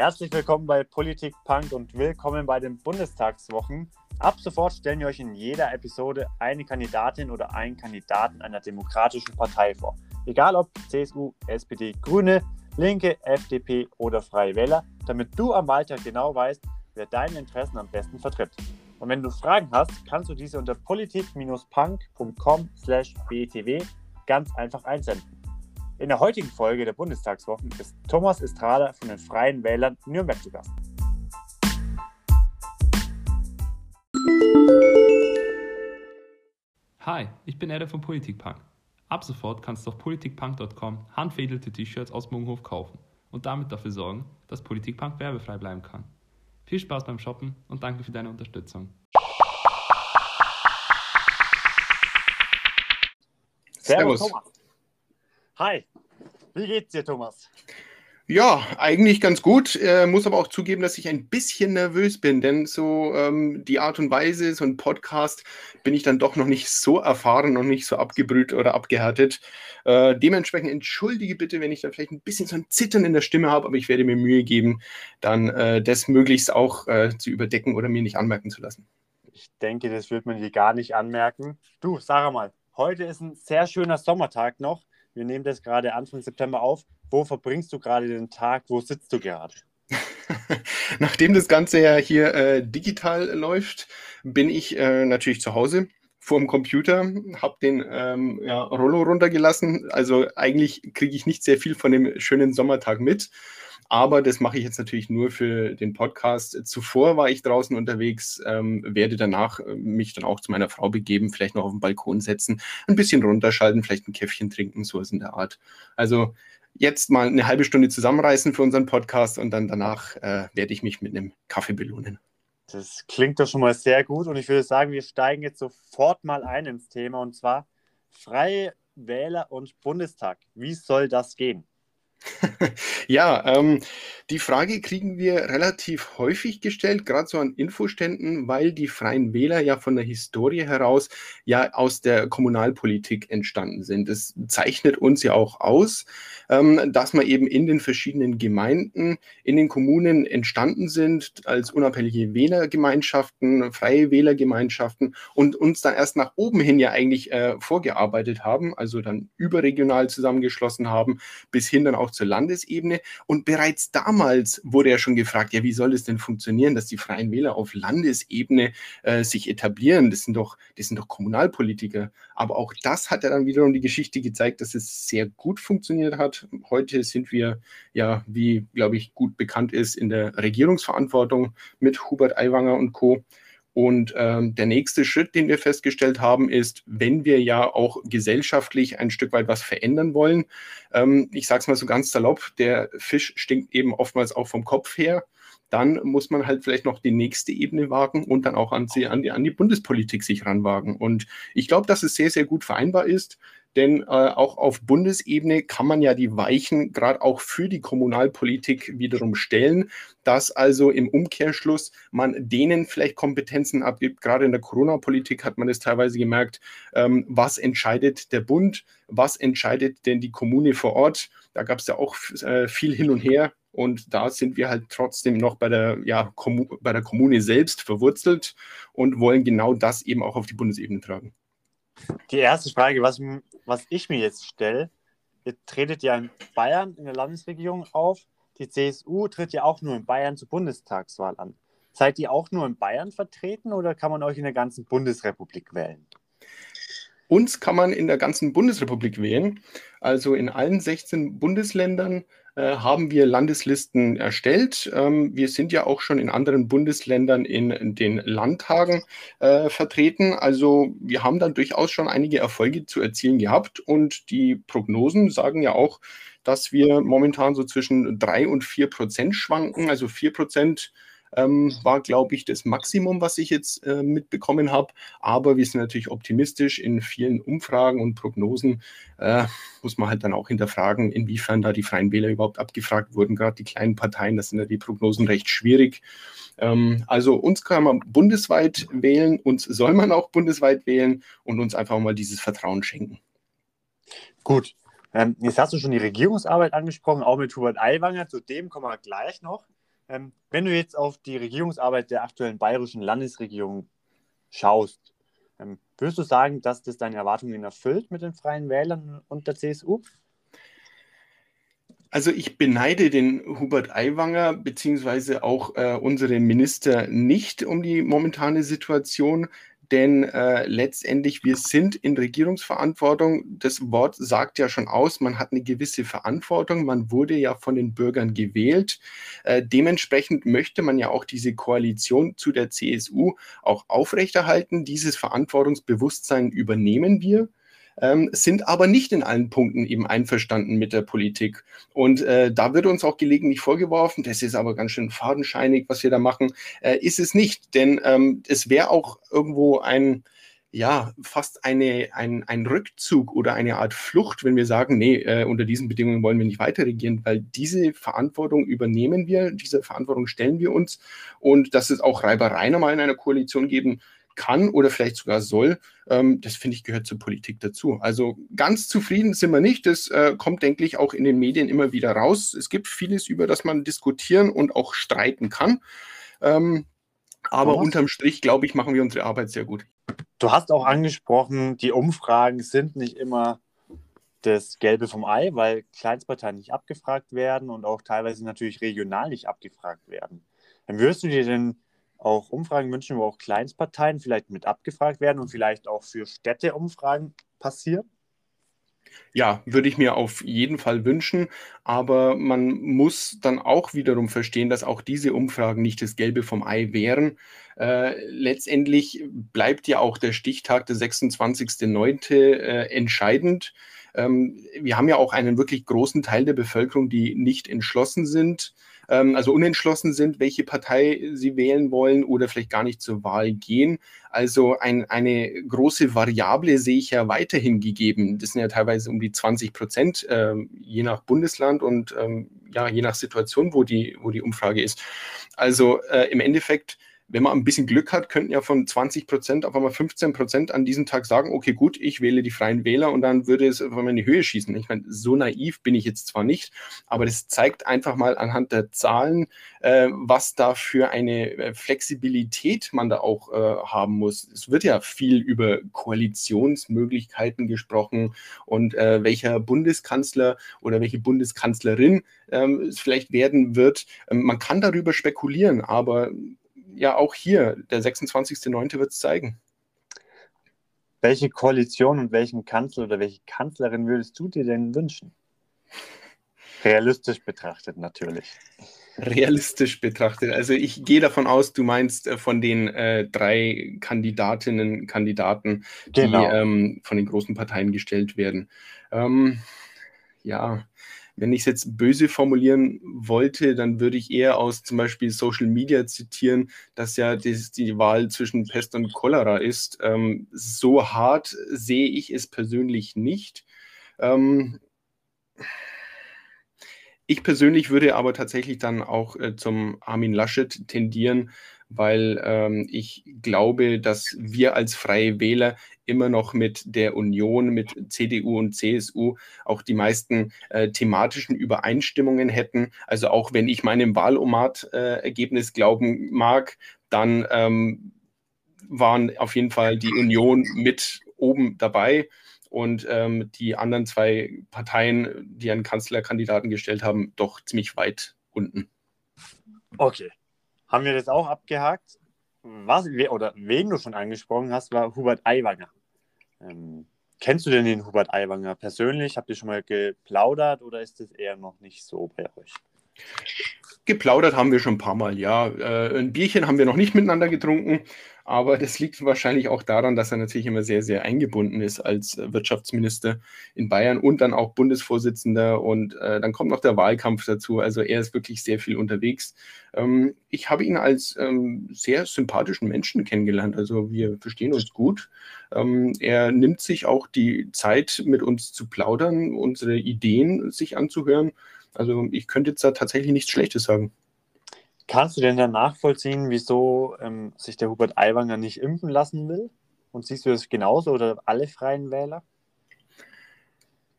Herzlich willkommen bei Politik Punk und willkommen bei den Bundestagswochen. Ab sofort stellen wir euch in jeder Episode eine Kandidatin oder einen Kandidaten einer demokratischen Partei vor. Egal ob CSU, SPD, Grüne, Linke, FDP oder Freie Wähler, damit du am Wahltag genau weißt, wer deine Interessen am besten vertritt. Und wenn du Fragen hast, kannst du diese unter politik-punk.com/btw ganz einfach einsenden. In der heutigen Folge der Bundestagswochen ist Thomas Estrada von den Freien Wählern Nürnberg zu Gast. Hi, ich bin Eder von Politikpunk. Ab sofort kannst du auf politikpunk.com handfädelte T-Shirts aus Munghof kaufen und damit dafür sorgen, dass Politikpunk werbefrei bleiben kann. Viel Spaß beim Shoppen und danke für deine Unterstützung. Servus. Servus. Thomas. Hi, wie geht's dir, Thomas? Ja, eigentlich ganz gut. Äh, muss aber auch zugeben, dass ich ein bisschen nervös bin, denn so ähm, die Art und Weise, so ein Podcast, bin ich dann doch noch nicht so erfahren, noch nicht so abgebrüht oder abgehärtet. Äh, dementsprechend entschuldige bitte, wenn ich da vielleicht ein bisschen so ein Zittern in der Stimme habe, aber ich werde mir Mühe geben, dann äh, das möglichst auch äh, zu überdecken oder mir nicht anmerken zu lassen. Ich denke, das wird man dir gar nicht anmerken. Du, sag mal, heute ist ein sehr schöner Sommertag noch. Wir nehmen das gerade Anfang September auf. Wo verbringst du gerade den Tag? Wo sitzt du gerade? Nachdem das Ganze ja hier äh, digital läuft, bin ich äh, natürlich zu Hause vor dem Computer, habe den ähm, ja, Rollo runtergelassen. Also eigentlich kriege ich nicht sehr viel von dem schönen Sommertag mit. Aber das mache ich jetzt natürlich nur für den Podcast. Zuvor war ich draußen unterwegs, ähm, werde danach äh, mich dann auch zu meiner Frau begeben, vielleicht noch auf den Balkon setzen, ein bisschen runterschalten, vielleicht ein Käffchen trinken, sowas in der Art. Also jetzt mal eine halbe Stunde zusammenreißen für unseren Podcast und dann danach äh, werde ich mich mit einem Kaffee belohnen. Das klingt doch schon mal sehr gut und ich würde sagen, wir steigen jetzt sofort mal ein ins Thema und zwar Freie Wähler und Bundestag. Wie soll das gehen? ja, ähm, die Frage kriegen wir relativ häufig gestellt, gerade so an Infoständen, weil die Freien Wähler ja von der Historie heraus ja aus der Kommunalpolitik entstanden sind. Es zeichnet uns ja auch aus, ähm, dass wir eben in den verschiedenen Gemeinden, in den Kommunen entstanden sind als unabhängige Wählergemeinschaften, freie Wählergemeinschaften und uns dann erst nach oben hin ja eigentlich äh, vorgearbeitet haben, also dann überregional zusammengeschlossen haben, bis hin dann auch zur Landesebene. Und bereits damals wurde ja schon gefragt, ja, wie soll es denn funktionieren, dass die Freien Wähler auf Landesebene äh, sich etablieren? Das sind, doch, das sind doch Kommunalpolitiker. Aber auch das hat ja dann wiederum die Geschichte gezeigt, dass es sehr gut funktioniert hat. Heute sind wir ja, wie, glaube ich, gut bekannt ist, in der Regierungsverantwortung mit Hubert Aiwanger und Co. Und ähm, der nächste Schritt, den wir festgestellt haben, ist, wenn wir ja auch gesellschaftlich ein Stück weit was verändern wollen, ähm, ich sage es mal so ganz salopp, der Fisch stinkt eben oftmals auch vom Kopf her, dann muss man halt vielleicht noch die nächste Ebene wagen und dann auch an, an die, an die Bundespolitik sich ranwagen. Und ich glaube, dass es sehr, sehr gut vereinbar ist. Denn äh, auch auf Bundesebene kann man ja die Weichen gerade auch für die Kommunalpolitik wiederum stellen, dass also im Umkehrschluss man denen vielleicht Kompetenzen abgibt. Gerade in der Corona-Politik hat man es teilweise gemerkt, ähm, was entscheidet der Bund, was entscheidet denn die Kommune vor Ort. Da gab es ja auch äh, viel hin und her. Und da sind wir halt trotzdem noch bei der, ja, bei der Kommune selbst verwurzelt und wollen genau das eben auch auf die Bundesebene tragen. Die erste Frage, was, was ich mir jetzt stelle, ihr tretet ja in Bayern in der Landesregierung auf. Die CSU tritt ja auch nur in Bayern zur Bundestagswahl an. Seid ihr auch nur in Bayern vertreten oder kann man euch in der ganzen Bundesrepublik wählen? Uns kann man in der ganzen Bundesrepublik wählen, also in allen 16 Bundesländern äh, haben wir Landeslisten erstellt. Ähm, wir sind ja auch schon in anderen Bundesländern in, den Landtagen äh, vertreten. Also wir haben da durchaus schon einige Erfolge zu erzielen gehabt und die Prognosen sagen ja auch, dass wir momentan so zwischen drei und vier Prozent schwanken. Also vier Prozent ähm, war, glaube ich, das Maximum, was ich jetzt äh, mitbekommen habe. Aber wir sind natürlich optimistisch. In vielen Umfragen und Prognosen äh, muss man halt dann auch hinterfragen, inwiefern da die Freien Wähler überhaupt abgefragt wurden. Gerade die kleinen Parteien, das sind ja die Prognosen recht schwierig. Ähm, also uns kann man bundesweit wählen, uns soll man auch bundesweit wählen und uns einfach mal dieses Vertrauen schenken. Gut, ähm, jetzt hast du schon die Regierungsarbeit angesprochen, auch mit Hubert Aiwanger. Zu dem kommen wir gleich noch. Ähm, wenn du jetzt auf die Regierungsarbeit der aktuellen bayerischen Landesregierung schaust, ähm, würdest du sagen, dass das deine Erwartungen erfüllt mit den Freien Wählern und der CSU? Also ich beneide den Hubert Aiwanger beziehungsweise auch äh, unsere Minister nicht um die momentane Situation, denn äh, letztendlich wir sind in Regierungsverantwortung. Das Wort sagt ja schon aus, man hat eine gewisse Verantwortung, man wurde ja von den Bürgern gewählt. Äh, dementsprechend möchte man ja auch diese Koalition zu der CSU auch aufrechterhalten. Dieses Verantwortungsbewusstsein übernehmen wir ähm, sind aber nicht in allen Punkten eben einverstanden mit der Politik. Und äh, da wird uns auch gelegentlich vorgeworfen, das ist aber ganz schön fadenscheinig, was wir da machen. Äh, ist es nicht, denn ähm, es wäre auch irgendwo ein, ja, fast eine, ein, ein Rückzug oder eine Art Flucht, wenn wir sagen, nee, äh, unter diesen Bedingungen wollen wir nicht weiter regieren, weil diese Verantwortung übernehmen wir, diese Verantwortung stellen wir uns und dass es auch Reibereien einmal in einer Koalition geben kann oder vielleicht sogar soll, ähm, das finde ich gehört zur Politik dazu. Also ganz zufrieden sind wir nicht. Das äh, kommt, denke ich, auch in den Medien immer wieder raus. Es gibt vieles, über das man diskutieren und auch streiten kann. Ähm, aber hast, unterm Strich, glaube ich, machen wir unsere Arbeit sehr gut. Du hast auch angesprochen, die Umfragen sind nicht immer das Gelbe vom Ei, weil Kleinstparteien nicht abgefragt werden und auch teilweise natürlich regional nicht abgefragt werden. Dann würdest du dir denn auch Umfragen wünschen, wo auch Kleinstparteien vielleicht mit abgefragt werden und vielleicht auch für Städte Umfragen passieren? Ja, würde ich mir auf jeden Fall wünschen, aber man muss dann auch wiederum verstehen, dass auch diese Umfragen nicht das Gelbe vom Ei wären. Äh, letztendlich bleibt ja auch der Stichtag, der 26.09., äh, entscheidend. Ähm, wir haben ja auch einen wirklich großen Teil der Bevölkerung, die nicht entschlossen sind ähm, also unentschlossen sind, welche Partei sie wählen wollen oder vielleicht gar nicht zur Wahl gehen. Also ein, eine große Variable sehe ich ja weiterhin gegeben. Das sind ja teilweise um die 20 Prozent, äh, je nach Bundesland und ähm, ja, je nach Situation, wo die, wo die Umfrage ist. Also äh, im Endeffekt wenn man ein bisschen Glück hat, könnten ja von 20 Prozent auf einmal 15 Prozent an diesem Tag sagen, okay, gut, ich wähle die Freien Wähler und dann würde es auf einmal in die Höhe schießen. Ich meine, so naiv bin ich jetzt zwar nicht, aber das zeigt einfach mal anhand der Zahlen, äh, was da für eine äh, Flexibilität man da auch äh, haben muss. Es wird ja viel über Koalitionsmöglichkeiten gesprochen und äh, welcher Bundeskanzler oder welche Bundeskanzlerin ähm, es vielleicht werden wird. Ähm, man kann darüber spekulieren, aber ja auch hier, der 26.09. wird es zeigen. Welche Koalition und welchen Kanzler oder welche Kanzlerin würdest du dir denn wünschen? Realistisch betrachtet natürlich. Realistisch betrachtet. Also ich gehe davon aus, du meinst äh, von den äh, drei Kandidatinnen, Kandidaten, genau. die ähm, von den großen Parteien gestellt werden. Ähm, ja, wenn ich es jetzt böse formulieren wollte, dann würde ich eher aus zum Beispiel Social Media zitieren, dass ja das, die Wahl zwischen Pest und Cholera ist. Ähm, so hart sehe ich es persönlich nicht. Ähm, ich persönlich würde aber tatsächlich dann auch äh, zum Armin Laschet tendieren, weil ähm, ich glaube, dass wir als Freie Wähler immer noch mit der Union, mit CDU und CSU auch die meisten äh, thematischen Übereinstimmungen hätten. Also auch wenn ich meinem Wahlomat-Ergebnis äh, glauben mag, dann ähm, waren auf jeden Fall die Union mit oben dabei und ähm, die anderen zwei Parteien, die einen Kanzlerkandidaten gestellt haben, doch ziemlich weit unten. Okay haben wir das auch abgehakt. Was, oder wen du schon angesprochen hast, war Hubert Aiwanger. Ähm, kennst du denn den Hubert Aiwanger persönlich? Habt ihr schon mal geplaudert oder ist das eher noch nicht so bei euch? Geplaudert haben wir schon ein paar Mal, ja. Äh, ein Bierchen haben wir noch nicht miteinander getrunken, aber das liegt wahrscheinlich auch daran, dass er natürlich immer sehr, sehr eingebunden ist als Wirtschaftsminister in Bayern und dann auch Bundesvorsitzender. Und äh, dann kommt noch der Wahlkampf dazu. Also er ist wirklich sehr viel unterwegs. Ähm, ich habe ihn als ähm, sehr sympathischen Menschen kennengelernt. Also wir verstehen uns gut. Ähm, er nimmt sich auch die Zeit, mit uns zu plaudern, unsere Ideen sich anzuhören. Also ich könnte jetzt da tatsächlich nichts Schlechtes sagen. Kannst du denn dann nachvollziehen, wieso ähm, sich der Hubert Aiwanger nicht impfen lassen will? Und siehst du das genauso oder alle freien Wähler?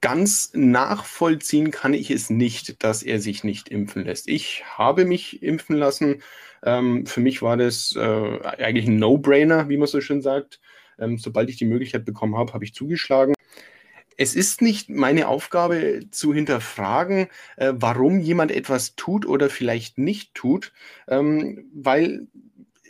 ganz nachvollziehen kann ich es nicht, dass er sich nicht impfen lässt. Ich habe mich impfen lassen. Ähm, für mich war das äh, eigentlich ein No-Brainer, wie man so schön sagt. Ähm, sobald ich die Möglichkeit bekommen habe, habe ich zugeschlagen. Es ist nicht meine Aufgabe zu hinterfragen, äh, warum jemand etwas tut oder vielleicht nicht tut, ähm, weil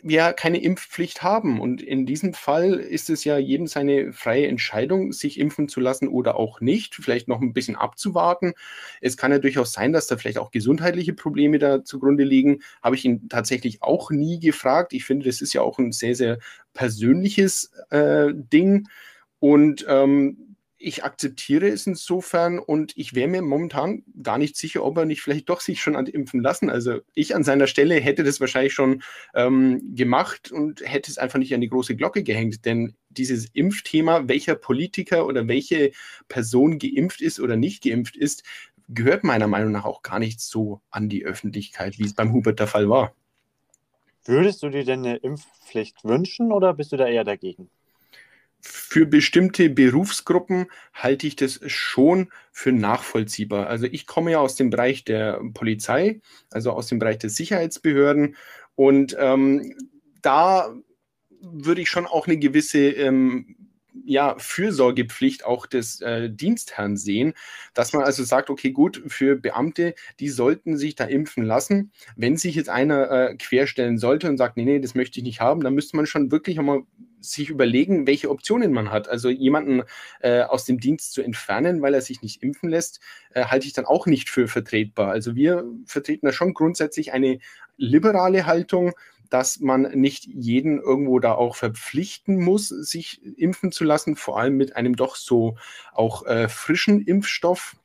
wir keine Impfpflicht haben. Und in diesem Fall ist es ja jedem seine freie Entscheidung, sich impfen zu lassen oder auch nicht, vielleicht noch ein bisschen abzuwarten. Es kann ja durchaus sein, dass da vielleicht auch gesundheitliche Probleme da zugrunde liegen. Habe ich ihn tatsächlich auch nie gefragt. Ich finde, das ist ja auch ein sehr, sehr persönliches äh, Ding. Und ähm, ich akzeptiere es insofern und ich wäre mir momentan gar nicht sicher, ob er nicht vielleicht doch sich schon impfen lassen. Also ich an seiner Stelle hätte das wahrscheinlich schon ähm, gemacht und hätte es einfach nicht an die große Glocke gehängt. Denn dieses Impfthema, welcher Politiker oder welche Person geimpft ist oder nicht geimpft ist, gehört meiner Meinung nach auch gar nicht so an die Öffentlichkeit, wie es beim Hubert der Fall war. Würdest du dir denn eine Impfpflicht wünschen oder bist du da eher dagegen? Für bestimmte Berufsgruppen halte ich das schon für nachvollziehbar. Also ich komme ja aus dem Bereich der Polizei, also aus dem Bereich der Sicherheitsbehörden und ähm, da würde ich schon auch eine gewisse ähm, ja, Fürsorgepflicht auch des äh, Dienstherrn sehen, dass man also sagt, okay, gut, für Beamte, die sollten sich da impfen lassen. Wenn sich jetzt einer äh, querstellen sollte und sagt, nee, nee, das möchte ich nicht haben, dann müsste man schon wirklich einmal sich überlegen, welche Optionen man hat. Also jemanden äh, aus dem Dienst zu entfernen, weil er sich nicht impfen lässt, äh, halte ich dann auch nicht für vertretbar. Also wir vertreten da schon grundsätzlich eine liberale Haltung, dass man nicht jeden irgendwo da auch verpflichten muss, sich impfen zu lassen, vor allem mit einem doch so auch äh, frischen Impfstoff.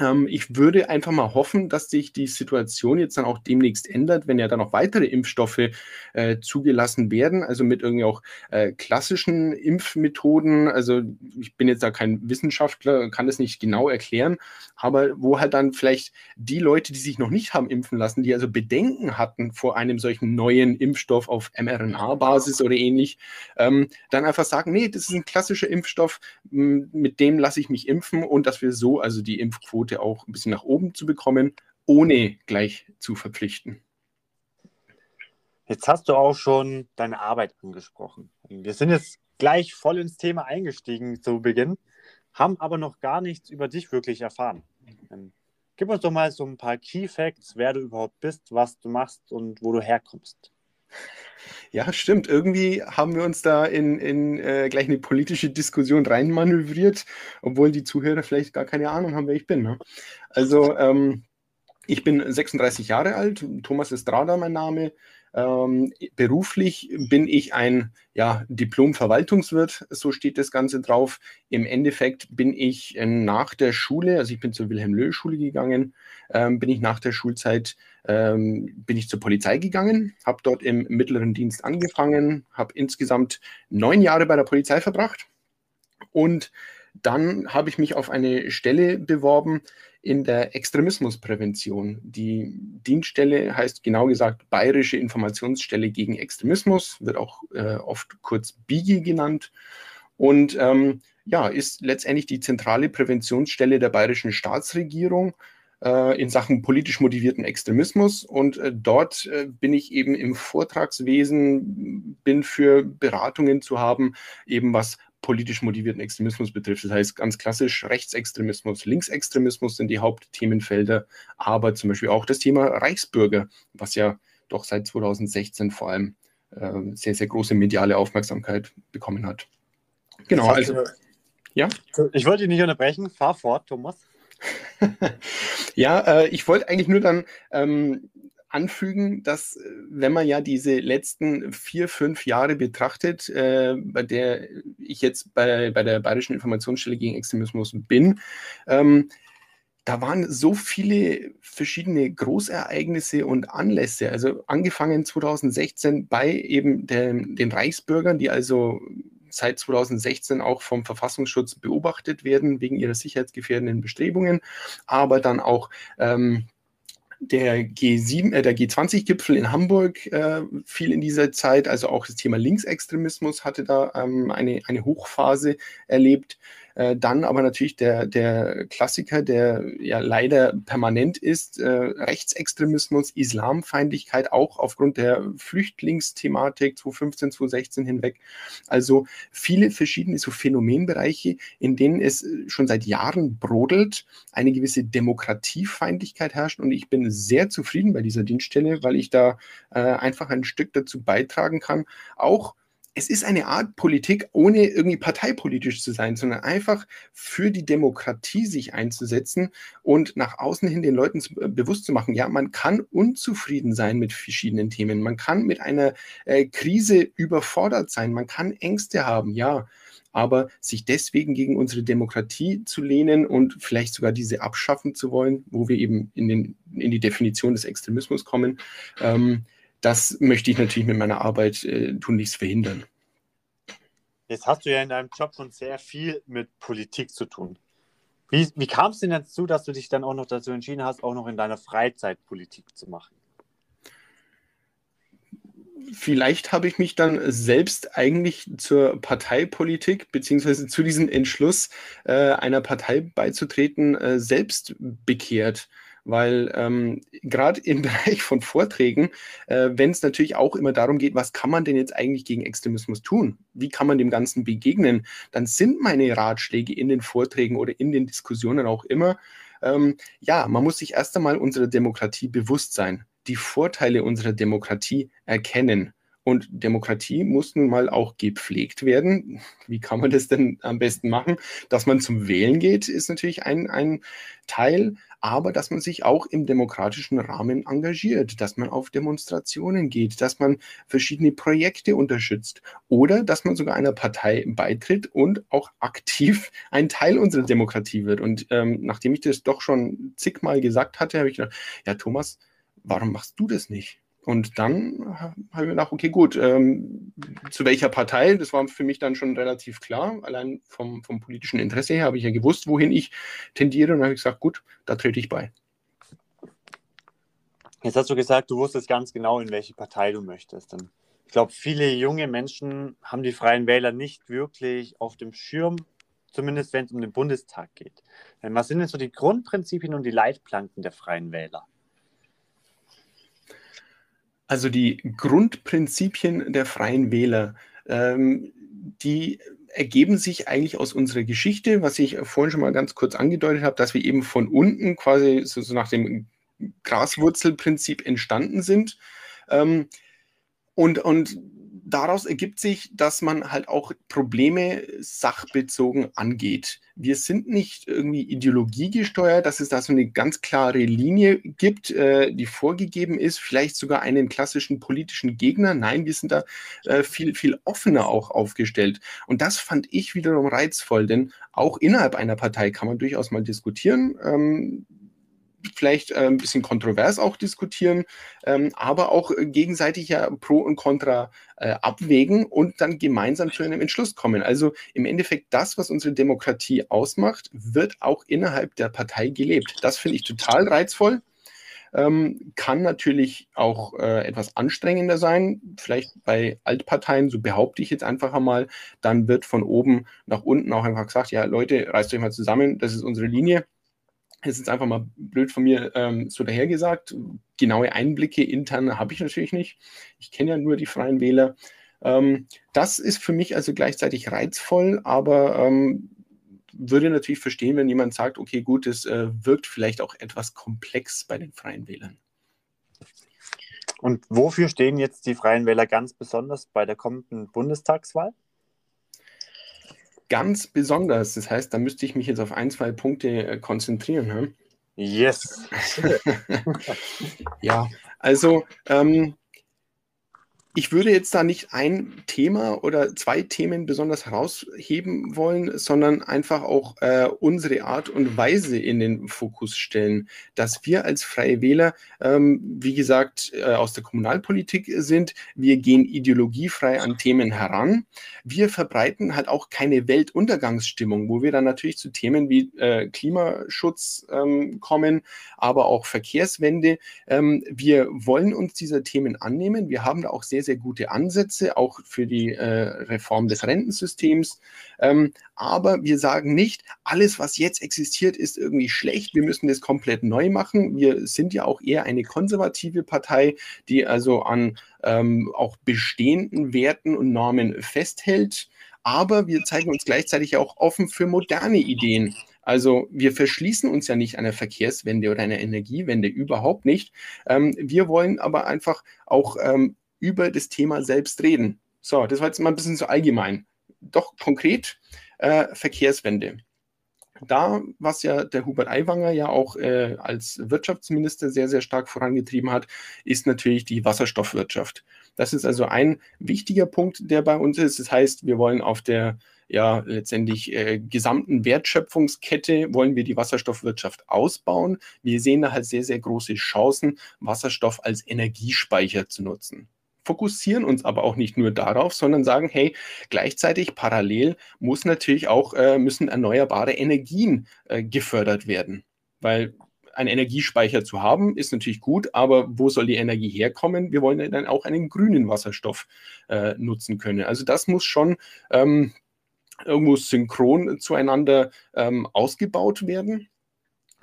Ähm, ich würde einfach mal hoffen, dass sich die Situation jetzt dann auch demnächst ändert, wenn ja dann noch weitere Impfstoffe äh, zugelassen werden, also mit irgendwie auch äh, klassischen Impfmethoden. Also ich bin jetzt da kein Wissenschaftler, kann das nicht genau erklären, aber wo halt dann vielleicht die Leute, die sich noch nicht haben impfen lassen, die also Bedenken hatten vor einem solchen neuen Impfstoff auf mRNA-Basis oder ähnlich, ähm, dann einfach sagen, nee, das ist ein klassischer Impfstoff, mit dem lasse ich mich impfen und dass wir so also die Impfquote Quote auch ein bisschen nach oben zu bekommen, ohne gleich zu verpflichten. Jetzt hast du auch schon deine Arbeit angesprochen. Wir sind jetzt gleich voll ins Thema eingestiegen zu Beginn, haben aber noch gar nichts über dich wirklich erfahren. Ähm, gib uns doch mal so ein paar Key Facts, wer du überhaupt bist, was du machst und wo du herkommst. Ja, stimmt. Irgendwie haben wir uns da in, in äh, gleich eine politische Diskussion reinmanövriert, obwohl die Zuhörer vielleicht gar keine Ahnung haben, wer ich bin. Ne? Also, ähm, ich bin 36 Jahre alt, Thomas Estrada mein Name. Ähm, beruflich bin ich ein ja, Diplom-Verwaltungswirt, so steht das Ganze drauf. Im Endeffekt bin ich äh, nach der Schule, also ich bin zur Wilhelm-Löh-Schule gegangen, ähm, bin ich nach der Schulzeit ähm, bin ich zur Polizei gegangen, habe dort im mittleren Dienst angefangen, habe insgesamt neun Jahre bei der Polizei verbracht und dann habe ich mich auf eine Stelle beworben in der Extremismusprävention. Die Dienststelle heißt genau gesagt Bayerische Informationsstelle gegen Extremismus, wird auch äh, oft kurz BIGI genannt und ähm, ja, ist letztendlich die zentrale Präventionsstelle der bayerischen Staatsregierung in Sachen politisch motivierten Extremismus. Und äh, dort äh, bin ich eben im Vortragswesen, bin für Beratungen zu haben, eben was politisch motivierten Extremismus betrifft. Das heißt ganz klassisch Rechtsextremismus, Linksextremismus sind die Hauptthemenfelder, aber zum Beispiel auch das Thema Reichsbürger, was ja doch seit 2016 vor allem äh, sehr, sehr große mediale Aufmerksamkeit bekommen hat. Genau, also. Ja? Ich wollte dich nicht unterbrechen. Fahr fort, Thomas. ja, äh, ich wollte eigentlich nur dann ähm, anfügen, dass äh, wenn man ja diese letzten vier, fünf Jahre betrachtet, äh, bei der ich jetzt bei, bei der Bayerischen Informationsstelle gegen Extremismus bin, ähm, da waren so viele verschiedene Großereignisse und Anlässe. Also angefangen 2016 bei eben den, den Reichsbürgern, die also seit 2016 auch vom Verfassungsschutz beobachtet werden wegen ihrer sicherheitsgefährdenden Bestrebungen, aber dann auch ähm, der G7, äh, der G20-Gipfel in Hamburg äh, fiel in dieser Zeit, also auch das Thema Linksextremismus hatte da ähm, eine, eine Hochphase erlebt. Äh, dann aber natürlich der, der Klassiker, der ja leider permanent ist, äh, Rechtsextremismus, Islamfeindlichkeit, auch aufgrund der Flüchtlingsthematik 2015, 2016 hinweg. Also viele verschiedene so Phänomenbereiche, in denen es schon seit Jahren brodelt, eine gewisse Demokratiefeindlichkeit herrscht. Und ich bin sehr zufrieden bei dieser Dienststelle, weil ich da äh, einfach ein Stück dazu beitragen kann, auch es ist eine Art Politik, ohne irgendwie parteipolitisch zu sein, sondern einfach für die Demokratie sich einzusetzen und nach außen hin den Leuten äh, bewusst zu machen, ja, man kann unzufrieden sein mit verschiedenen Themen, man kann mit einer äh, Krise überfordert sein, man kann Ängste haben, ja, aber sich deswegen gegen unsere Demokratie zu lehnen und vielleicht sogar diese abschaffen zu wollen, wo wir eben in, den, in die Definition des Extremismus kommen, ähm, das möchte ich natürlich mit meiner Arbeit äh, tunlichst verhindern. Jetzt hast du ja in deinem Job schon sehr viel mit Politik zu tun. Wie, wie kam es denn dazu, dass du dich dann auch noch dazu entschieden hast, auch noch in deiner Freizeit Politik zu machen? Vielleicht habe ich mich dann selbst eigentlich zur Parteipolitik beziehungsweise zu diesem Entschluss, äh, einer Partei beizutreten, äh, selbst bekehrt weil ähm, gerade im Bereich von Vorträgen, äh, wenn es natürlich auch immer darum geht, was kann man denn jetzt eigentlich gegen Extremismus tun? Wie kann man dem Ganzen begegnen? Dann sind meine Ratschläge in den Vorträgen oder in den Diskussionen auch immer, ähm, ja, man muss sich erst einmal unserer Demokratie bewusst sein, die Vorteile unserer Demokratie erkennen. Und Demokratie muss nun mal auch gepflegt werden. Wie kann man das denn am besten machen? Dass man zum Wählen geht, ist natürlich ein, ein Teil, aber dass man sich auch im demokratischen Rahmen engagiert, dass man auf Demonstrationen geht, dass man verschiedene Projekte unterstützt oder dass man sogar einer Partei beitritt und auch aktiv ein Teil unserer Demokratie wird. Und ähm, nachdem ich das doch schon zigmal gesagt hatte, habe ich gedacht, ja Thomas, warum machst du das nicht? Und dann habe ich mir gedacht, okay, gut, ähm, zu welcher Partei, das war für mich dann schon relativ klar. Allein vom, vom politischen Interesse her habe ich ja gewusst, wohin ich tendiere. Und dann habe ich gesagt, gut, da trete ich bei. Jetzt hast du gesagt, du wusstest ganz genau, in welche Partei du möchtest. Und ich glaube, viele junge Menschen haben die Freien Wähler nicht wirklich auf dem Schirm, zumindest wenn es um den Bundestag geht. Was sind denn so die Grundprinzipien und die Leitplanken der Freien Wähler? Also die Grundprinzipien der freien Wähler, ähm, die ergeben sich eigentlich aus unserer Geschichte, was ich vorhin schon mal ganz kurz angedeutet habe, dass wir eben von unten quasi so, so nach dem Graswurzelprinzip entstanden sind. Ähm, und, und daraus ergibt sich, dass man halt auch Probleme sachbezogen angeht. Wir sind nicht irgendwie ideologiegesteuert, dass es da so eine ganz klare Linie gibt, äh, die vorgegeben ist, vielleicht sogar einen klassischen politischen Gegner. Nein, wir sind da äh, viel, viel offener auch aufgestellt. Und das fand ich wiederum reizvoll, denn auch innerhalb einer Partei kann man durchaus mal diskutieren. Ähm, vielleicht äh, ein bisschen kontrovers auch diskutieren, ähm, aber auch äh, gegenseitig ja Pro und Contra äh, abwägen und dann gemeinsam zu einem Entschluss kommen. Also im Endeffekt das, was unsere Demokratie ausmacht, wird auch innerhalb der Partei gelebt. Das finde ich total reizvoll. Ähm, kann natürlich auch äh, etwas anstrengender sein, vielleicht bei Altparteien, so behaupte ich jetzt einfach einmal, dann wird von oben nach unten auch einfach gesagt, ja Leute, reißt euch mal zusammen, das ist unsere Linie ist jetzt einfach mal blöd von mir ähm, so dahergesagt. Genaue Einblicke intern habe ich natürlich nicht. Ich kenne ja nur die Freien Wähler. Ähm, das ist für mich also gleichzeitig reizvoll, aber ähm, würde natürlich verstehen, wenn jemand sagt, okay, gut, es äh, wirkt vielleicht auch etwas komplex bei den Freien Wählern. Und wofür stehen jetzt die Freien Wähler ganz besonders bei der kommenden Bundestagswahl? Ganz besonders. Das heißt, da müsste ich mich jetzt auf ein, zwei Punkte äh, konzentrieren. Hm? Yes. ja, also ähm, ich würde jetzt da nicht ein Thema oder zwei Themen besonders herausheben wollen, sondern einfach auch äh, unsere Art und Weise in den Fokus stellen, dass wir als Freie Wähler, ähm, wie gesagt, äh, aus der Kommunalpolitik sind. Wir gehen ideologiefrei an Themen heran. Wir verbreiten halt auch keine Weltuntergangsstimmung, wo wir dann natürlich zu Themen wie äh, Klimaschutz ähm, kommen, aber auch Verkehrswende. Ähm, wir wollen uns dieser Themen annehmen. Wir haben da auch sehr, sehr gute Ansätze, auch für die äh, Reform des Rentensystems. Ähm, aber wir sagen nicht, alles, was jetzt existiert, ist irgendwie schlecht. Wir müssen das komplett neu machen. Wir sind ja auch eher eine konservative Partei, die also an ähm, auch bestehenden Werten und Normen festhält. Aber wir zeigen uns gleichzeitig auch offen für moderne Ideen. Also wir verschließen uns ja nicht einer Verkehrswende oder einer Energiewende, überhaupt nicht. Ähm, wir wollen aber einfach auch ähm, über das Thema selbst reden. So, das war jetzt mal ein bisschen zu allgemein. Doch konkret äh, Verkehrswende. Da, was ja der Hubert Aiwanger ja auch äh, als Wirtschaftsminister sehr, sehr stark vorangetrieben hat, ist natürlich die Wasserstoffwirtschaft. Das ist also ein wichtiger Punkt, der bei uns ist. Das heißt, wir wollen auf der ja letztendlich äh, gesamten Wertschöpfungskette wollen wir die Wasserstoffwirtschaft ausbauen. Wir sehen da halt sehr, sehr große Chancen, Wasserstoff als Energiespeicher zu nutzen fokussieren uns aber auch nicht nur darauf, sondern sagen, hey, gleichzeitig parallel muss natürlich auch, äh, müssen erneuerbare Energien äh, gefördert werden. Weil einen Energiespeicher zu haben, ist natürlich gut, aber wo soll die Energie herkommen? Wir wollen dann auch einen grünen Wasserstoff äh, nutzen können. Also das muss schon ähm, irgendwo synchron zueinander ähm, ausgebaut werden.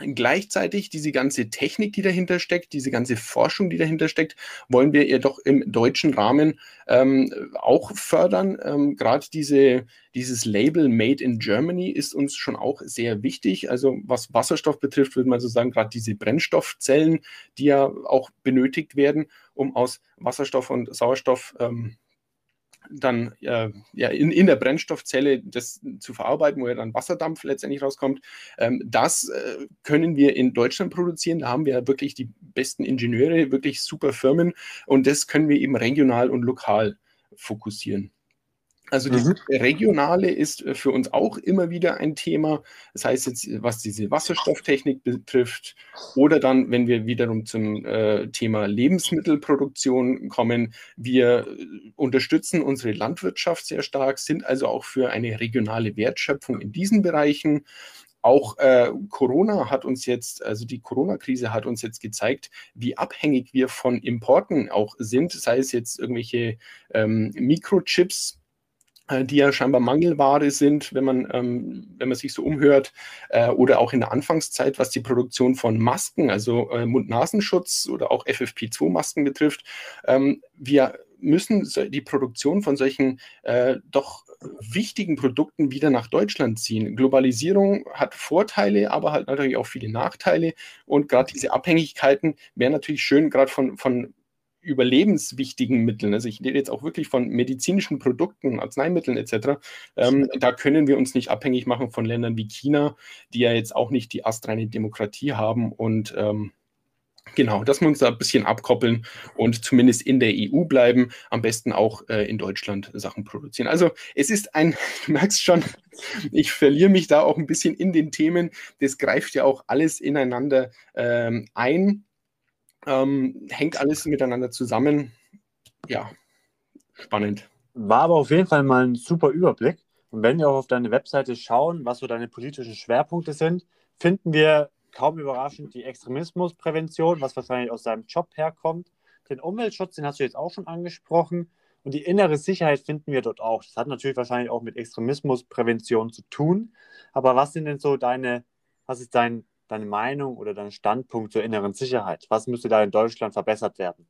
Gleichzeitig diese ganze Technik, die dahinter steckt, diese ganze Forschung, die dahinter steckt, wollen wir jedoch im deutschen Rahmen ähm, auch fördern. Ähm, Gerade diese, dieses Label Made in Germany ist uns schon auch sehr wichtig. Also was Wasserstoff betrifft, würde man so sagen, gerade diese Brennstoffzellen, die ja auch benötigt werden, um aus Wasserstoff und Sauerstoff ähm, dann äh, ja, in, in der Brennstoffzelle das zu verarbeiten, wo ja dann Wasserdampf letztendlich rauskommt. Ähm, das äh, können wir in Deutschland produzieren. Da haben wir wirklich die besten Ingenieure, wirklich super Firmen und das können wir eben regional und lokal fokussieren. Also das mhm. Regionale ist äh, für uns auch immer wieder ein Thema. Das heißt jetzt, was diese Wasserstofftechnik betrifft oder dann, wenn wir wiederum zum äh, Thema Lebensmittelproduktion kommen, wir äh, unterstützen unsere Landwirtschaft sehr stark, sind also auch für eine regionale Wertschöpfung in diesen Bereichen. Auch äh, Corona hat uns jetzt, also die Corona-Krise hat uns jetzt gezeigt, wie abhängig wir von Importen auch sind, sei es jetzt irgendwelche ähm, Mikrochips, die ja scheinbar Mangelware sind, wenn man, ähm, wenn man sich so umhört, äh, oder auch in der Anfangszeit, was die Produktion von Masken, also äh, Mund-Nasenschutz oder auch FFP2-Masken betrifft. Ähm, wir müssen die Produktion von solchen äh, doch wichtigen Produkten wieder nach Deutschland ziehen. Globalisierung hat Vorteile, aber halt natürlich auch viele Nachteile. Und gerade diese Abhängigkeiten wären natürlich schön, gerade von, von überlebenswichtigen Mitteln, also ich rede jetzt auch wirklich von medizinischen Produkten, Arzneimitteln etc., ähm, da können wir uns nicht abhängig machen von Ländern wie China, die ja jetzt auch nicht die astreine Demokratie haben und ähm, Genau, dass wir uns da ein bisschen abkoppeln und zumindest in der EU bleiben, am besten auch äh, in Deutschland Sachen produzieren. Also es ist ein, du merkst schon, ich verliere mich da auch ein bisschen in den Themen. Das greift ja auch alles ineinander ähm, ein. Ähm, hängt alles miteinander zusammen. Ja, spannend. War aber auf jeden Fall mal ein super Überblick. Und wenn wir auch auf deine Webseite schauen, was so deine politischen Schwerpunkte sind, finden wir kaum überraschend die Extremismusprävention, was wahrscheinlich aus deinem Job herkommt. Den Umweltschutz, den hast du jetzt auch schon angesprochen. Und die innere Sicherheit finden wir dort auch. Das hat natürlich wahrscheinlich auch mit Extremismusprävention zu tun. Aber was sind denn so deine, was ist dein deine Meinung oder dein Standpunkt zur inneren Sicherheit? Was müsste da in Deutschland verbessert werden?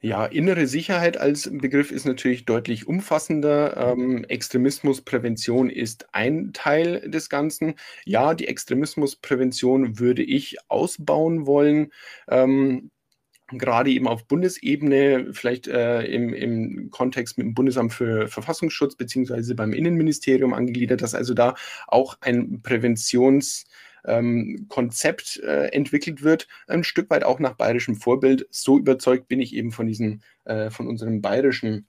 Ja, innere Sicherheit als Begriff ist natürlich deutlich umfassender. Ähm, Extremismusprävention ist ein Teil des Ganzen. Ja, die Extremismusprävention würde ich ausbauen wollen. Ähm, gerade eben auf Bundesebene, vielleicht äh, im, im Kontext mit dem Bundesamt für Verfassungsschutz beziehungsweise beim Innenministerium angegliedert, dass also da auch ein Präventionskonzept ähm, äh, entwickelt wird, ein Stück weit auch nach bayerischem Vorbild. So überzeugt bin ich eben von diesem, äh, von unserem bayerischen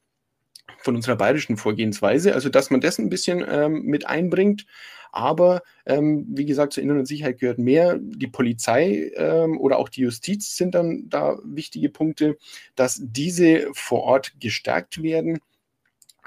von unserer bayerischen Vorgehensweise, also dass man das ein bisschen ähm, mit einbringt. Aber ähm, wie gesagt, zur inneren Sicherheit gehört mehr. Die Polizei ähm, oder auch die Justiz sind dann da wichtige Punkte, dass diese vor Ort gestärkt werden.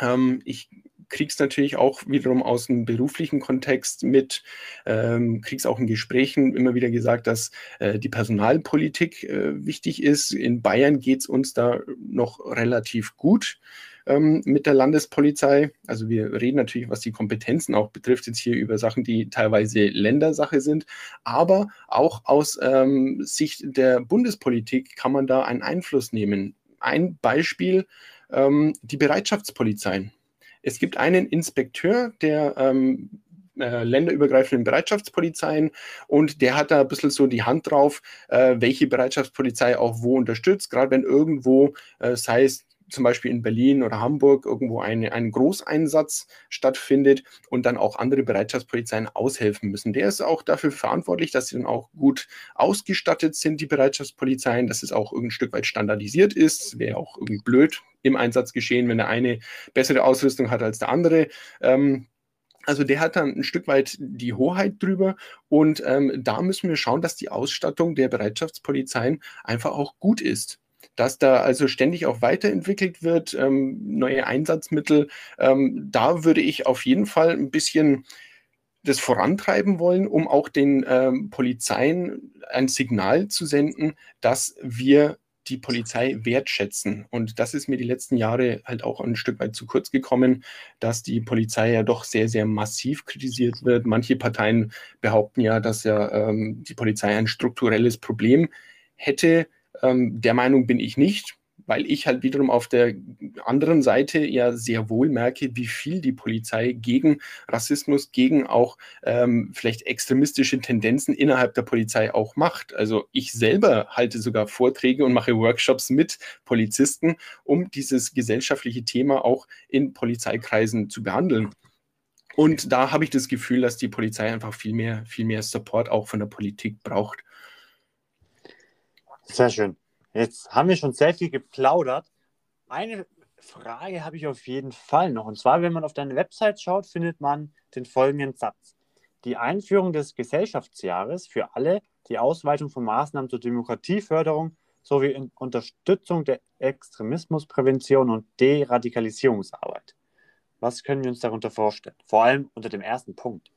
Ähm, ich kriege es natürlich auch wiederum aus dem beruflichen Kontext mit, ähm, kriege es auch in Gesprächen immer wieder gesagt, dass äh, die Personalpolitik äh, wichtig ist. In Bayern geht es uns da noch relativ gut ähm, mit der Landespolizei. Also wir reden natürlich, was die Kompetenzen auch betrifft, jetzt hier über Sachen, die teilweise Ländersache sind. Aber auch aus ähm, Sicht der Bundespolitik kann man da einen Einfluss nehmen. Ein Beispiel, ähm, die Bereitschaftspolizeien. Es gibt einen Inspekteur der ähm, äh, länderübergreifenden Bereitschaftspolizeien und der hat da ein bisschen so die Hand drauf, äh, welche Bereitschaftspolizei auch wo unterstützt, gerade wenn irgendwo, äh, sei es zum Beispiel in Berlin oder Hamburg irgendwo eine, ein Großeinsatz stattfindet und dann auch andere Bereitschaftspolizeien aushelfen müssen. Der ist auch dafür verantwortlich, dass sie dann auch gut ausgestattet sind, die Bereitschaftspolizeien, dass es auch ein Stück weit standardisiert ist. Wäre auch irgendwie blöd im Einsatz geschehen, wenn der eine bessere Ausrüstung hat als der andere. Ähm, also der hat dann ein Stück weit die Hoheit drüber und ähm, da müssen wir schauen, dass die Ausstattung der Bereitschaftspolizeien einfach auch gut ist dass da also ständig auch weiterentwickelt wird, ähm, neue Einsatzmittel. Ähm, da würde ich auf jeden Fall ein bisschen das vorantreiben wollen, um auch den ähm, Polizeien ein Signal zu senden, dass wir die Polizei wertschätzen. Und das ist mir die letzten Jahre halt auch ein Stück weit zu kurz gekommen, dass die Polizei ja doch sehr, sehr massiv kritisiert wird. Manche Parteien behaupten ja, dass ja ähm, die Polizei ein strukturelles Problem hätte. Ähm, der Meinung bin ich nicht, weil ich halt wiederum auf der anderen Seite ja sehr wohl merke, wie viel die Polizei gegen Rassismus, gegen auch ähm, vielleicht extremistische Tendenzen innerhalb der Polizei auch macht. Also ich selber halte sogar Vorträge und mache Workshops mit Polizisten, um dieses gesellschaftliche Thema auch in Polizeikreisen zu behandeln. Und da habe ich das Gefühl, dass die Polizei einfach viel mehr, viel mehr Support auch von der Politik braucht. Sehr schön. Jetzt haben wir schon sehr viel geplaudert. Eine Frage habe ich auf jeden Fall noch. Und zwar, wenn man auf deine Website schaut, findet man den folgenden Satz. Die Einführung des Gesellschaftsjahres für alle, die Ausweitung von Maßnahmen zur Demokratieförderung sowie in Unterstützung der Extremismusprävention und Deradikalisierungsarbeit. Was können wir uns darunter vorstellen? Vor allem unter dem ersten Punkt.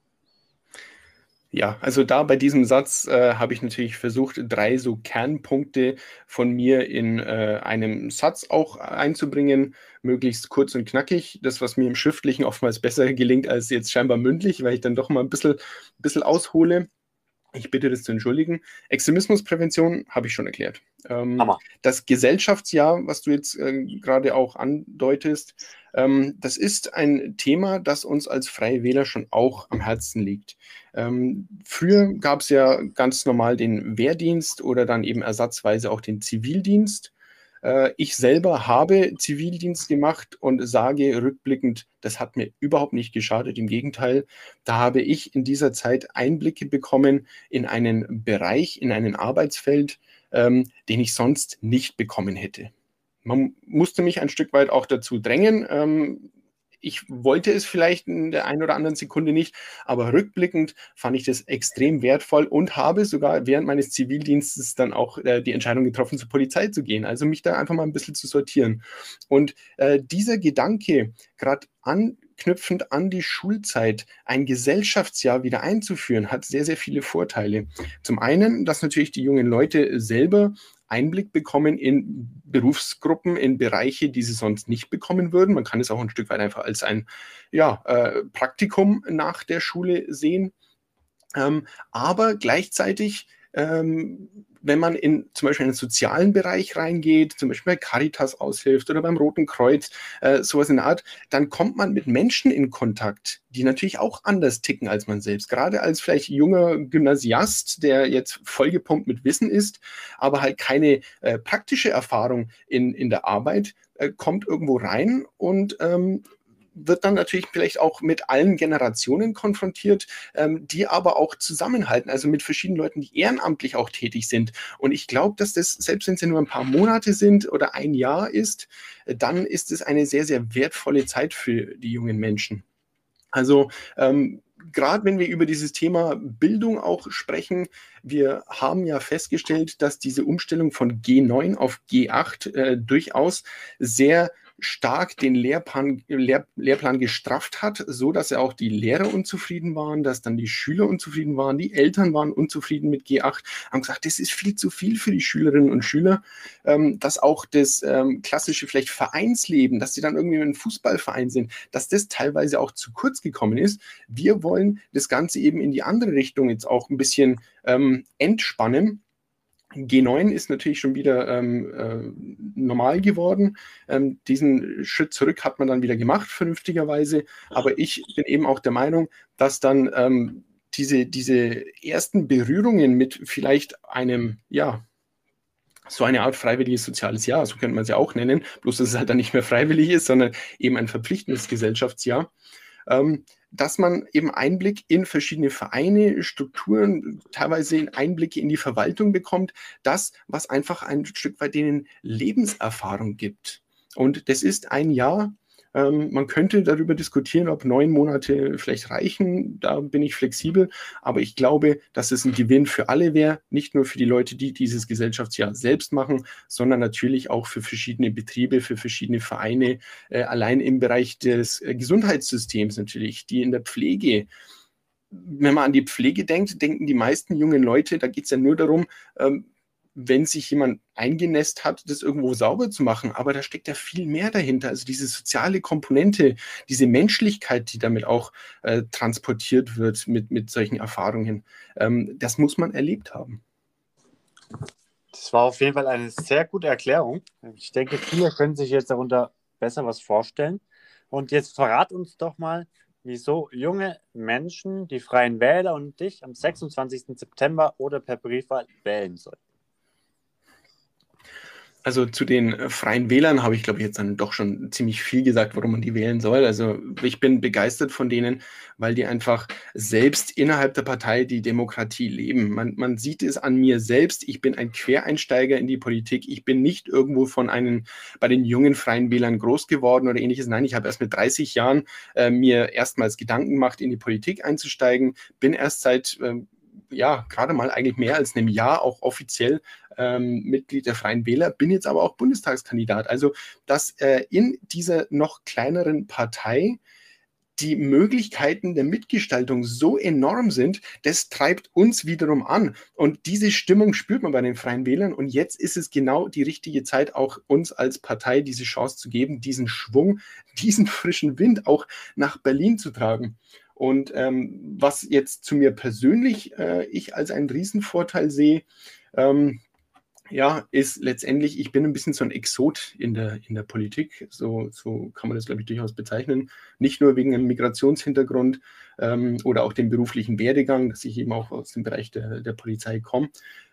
Ja, also da bei diesem Satz äh, habe ich natürlich versucht, drei so Kernpunkte von mir in äh, einem Satz auch einzubringen, möglichst kurz und knackig. Das, was mir im Schriftlichen oftmals besser gelingt als jetzt scheinbar mündlich, weil ich dann doch mal ein bisschen, bisschen aushole. Ich bitte das zu entschuldigen. Extremismusprävention habe ich schon erklärt. Ähm, das Gesellschaftsjahr, was du jetzt äh, gerade auch andeutest, ähm, das ist ein Thema, das uns als Freie Wähler schon auch am Herzen liegt. Ähm, früher gab es ja ganz normal den Wehrdienst oder dann eben ersatzweise auch den Zivildienst. Äh, ich selber habe Zivildienst gemacht und sage rückblickend, das hat mir überhaupt nicht geschadet. Im Gegenteil, da habe ich in dieser Zeit Einblicke bekommen in einen Bereich, in ein Arbeitsfeld, ähm, den ich sonst nicht bekommen hätte. Man musste mich ein Stück weit auch dazu drängen. Ich wollte es vielleicht in der einen oder anderen Sekunde nicht, aber rückblickend fand ich das extrem wertvoll und habe sogar während meines Zivildienstes dann auch äh, die Entscheidung getroffen, zur Polizei zu gehen. Also mich da einfach mal ein bisschen zu sortieren. Und äh, dieser Gedanke, gerade anknüpfend an die Schulzeit, ein Gesellschaftsjahr wieder einzuführen, hat sehr, sehr viele Vorteile. Zum einen, dass natürlich die jungen Leute selber Einblick bekommen in Berufsgruppen, in Bereiche, die sie sonst nicht bekommen würden. Man kann es auch ein Stück weit einfach als ein ja, äh, Praktikum nach der Schule sehen. Ähm, aber gleichzeitig ähm, wenn man in zum Beispiel in den sozialen Bereich reingeht, zum Beispiel bei Caritas aushilft oder beim Roten Kreuz, äh, sowas in der Art, dann kommt man mit Menschen in Kontakt, die natürlich auch anders ticken als man selbst. Gerade als vielleicht junger Gymnasiast, der jetzt vollgepumpt mit Wissen ist, aber halt keine äh, praktische Erfahrung in, in der Arbeit, äh, kommt irgendwo rein und ähm, wird dann natürlich vielleicht auch mit allen Generationen konfrontiert, ähm, die aber auch zusammenhalten, also mit verschiedenen Leuten, die ehrenamtlich auch tätig sind. Und ich glaube, dass das, selbst wenn es ja nur ein paar Monate sind oder ein Jahr ist, dann ist es eine sehr, sehr wertvolle Zeit für die jungen Menschen. Also ähm, gerade wenn wir über dieses Thema Bildung auch sprechen, wir haben ja festgestellt, dass diese Umstellung von G9 auf G8 äh, durchaus sehr stark den Lehrplan, Lehr, Lehrplan gestrafft hat, so dass ja auch die Lehrer unzufrieden waren, dass dann die Schüler unzufrieden waren, die Eltern waren unzufrieden mit G8, haben gesagt, das ist viel zu viel für die Schülerinnen und Schüler, ähm, dass auch das ähm, klassische vielleicht Vereinsleben, dass sie dann irgendwie in einem Fußballverein sind, dass das teilweise auch zu kurz gekommen ist. Wir wollen das Ganze eben in die andere Richtung jetzt auch ein bisschen ähm, entspannen G9 ist natürlich schon wieder ähm, äh, normal geworden. Ähm, diesen Schritt zurück hat man dann wieder gemacht, vernünftigerweise. Aber ich bin eben auch der Meinung, dass dann ähm, diese, diese ersten Berührungen mit vielleicht einem, ja, so eine Art freiwilliges soziales Jahr, so könnte man es ja auch nennen, bloß dass es halt dann nicht mehr freiwillig ist, sondern eben ein verpflichtendes Gesellschaftsjahr. Ähm, dass man eben Einblick in verschiedene Vereine, Strukturen, teilweise Einblicke in die Verwaltung bekommt, das, was einfach ein Stück weit denen Lebenserfahrung gibt. Und das ist ein Jahr, ähm, man könnte darüber diskutieren, ob neun Monate vielleicht reichen. Da bin ich flexibel. Aber ich glaube, dass es ein Gewinn für alle wäre. Nicht nur für die Leute, die dieses Gesellschaftsjahr selbst machen, sondern natürlich auch für verschiedene Betriebe, für verschiedene Vereine. Äh, allein im Bereich des äh, Gesundheitssystems natürlich, die in der Pflege wenn man an die Pflege denkt, denken die meisten jungen Leute, da geht es ja nur darum, ähm, wenn sich jemand eingenässt hat, das irgendwo sauber zu machen. Aber da steckt ja viel mehr dahinter. Also diese soziale Komponente, diese Menschlichkeit, die damit auch äh, transportiert wird mit, mit solchen Erfahrungen, ähm, das muss man erlebt haben. Das war auf jeden Fall eine sehr gute Erklärung. Ich denke, viele können sich jetzt darunter besser was vorstellen. Und jetzt verrat uns doch mal, wieso junge Menschen die Freien Wähler und dich am 26. September oder per Briefwahl wählen sollen. Also zu den äh, Freien Wählern habe ich, glaube ich, jetzt dann doch schon ziemlich viel gesagt, warum man die wählen soll. Also ich bin begeistert von denen, weil die einfach selbst innerhalb der Partei die Demokratie leben. Man, man sieht es an mir selbst. Ich bin ein Quereinsteiger in die Politik. Ich bin nicht irgendwo von einem, bei den jungen Freien Wählern groß geworden oder ähnliches. Nein, ich habe erst mit 30 Jahren äh, mir erstmals Gedanken gemacht, in die Politik einzusteigen. Bin erst seit äh, ja, gerade mal eigentlich mehr als einem Jahr auch offiziell ähm, Mitglied der Freien Wähler, bin jetzt aber auch Bundestagskandidat. Also, dass äh, in dieser noch kleineren Partei die Möglichkeiten der Mitgestaltung so enorm sind, das treibt uns wiederum an. Und diese Stimmung spürt man bei den Freien Wählern. Und jetzt ist es genau die richtige Zeit, auch uns als Partei diese Chance zu geben, diesen Schwung, diesen frischen Wind auch nach Berlin zu tragen. Und ähm, was jetzt zu mir persönlich äh, ich als einen Riesenvorteil sehe, ähm, ja, ist letztendlich, ich bin ein bisschen so ein Exot in der, in der Politik. So, so kann man das, glaube ich, durchaus bezeichnen. Nicht nur wegen einem Migrationshintergrund ähm, oder auch dem beruflichen Werdegang, dass ich eben auch aus dem Bereich der, der Polizei komme,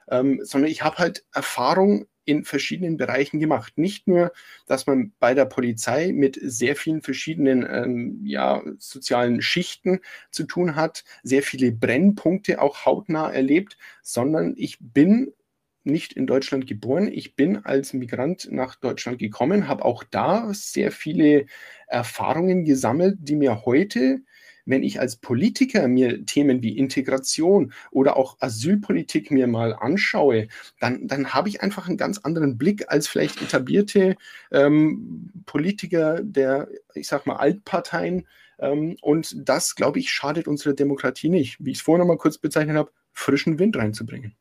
ähm, sondern ich habe halt Erfahrung in verschiedenen Bereichen gemacht. Nicht nur, dass man bei der Polizei mit sehr vielen verschiedenen ähm, ja, sozialen Schichten zu tun hat, sehr viele Brennpunkte auch hautnah erlebt, sondern ich bin nicht in Deutschland geboren. Ich bin als Migrant nach Deutschland gekommen, habe auch da sehr viele Erfahrungen gesammelt, die mir heute wenn ich als Politiker mir Themen wie Integration oder auch Asylpolitik mir mal anschaue, dann, dann habe ich einfach einen ganz anderen Blick als vielleicht etablierte ähm, Politiker der, ich sag mal, Altparteien. Ähm, und das, glaube ich, schadet unserer Demokratie nicht. Wie ich es vorhin noch mal kurz bezeichnet habe, frischen Wind reinzubringen.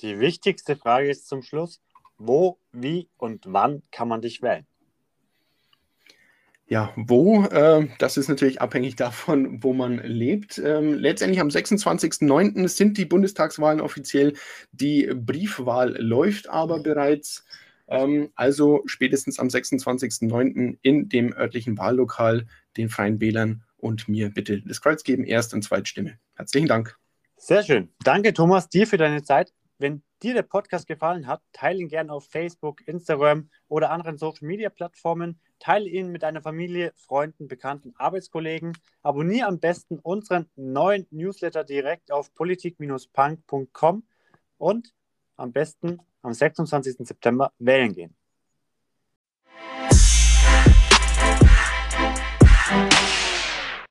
Die wichtigste Frage ist zum Schluss, wo, wie und wann kann man dich wählen? Ja, wo? Äh, das ist natürlich abhängig davon, wo man lebt. Ähm, letztendlich am 26.09. sind die Bundestagswahlen offiziell. Die Briefwahl läuft aber bereits. Ähm, also spätestens am 26.09. in dem örtlichen Wahllokal den Freien Wählern und mir bitte das Kreuz geben, Erst- und Zweitstimme. Herzlichen Dank. Sehr schön. Danke, Thomas, dir für deine Zeit. Wenn dir der Podcast gefallen hat, teile ihn gerne auf Facebook, Instagram oder anderen Social Media Plattformen. Teile ihn mit deiner Familie, Freunden, Bekannten, Arbeitskollegen. Abonniere am besten unseren neuen Newsletter direkt auf politik-punk.com und am besten am 26. September wählen gehen.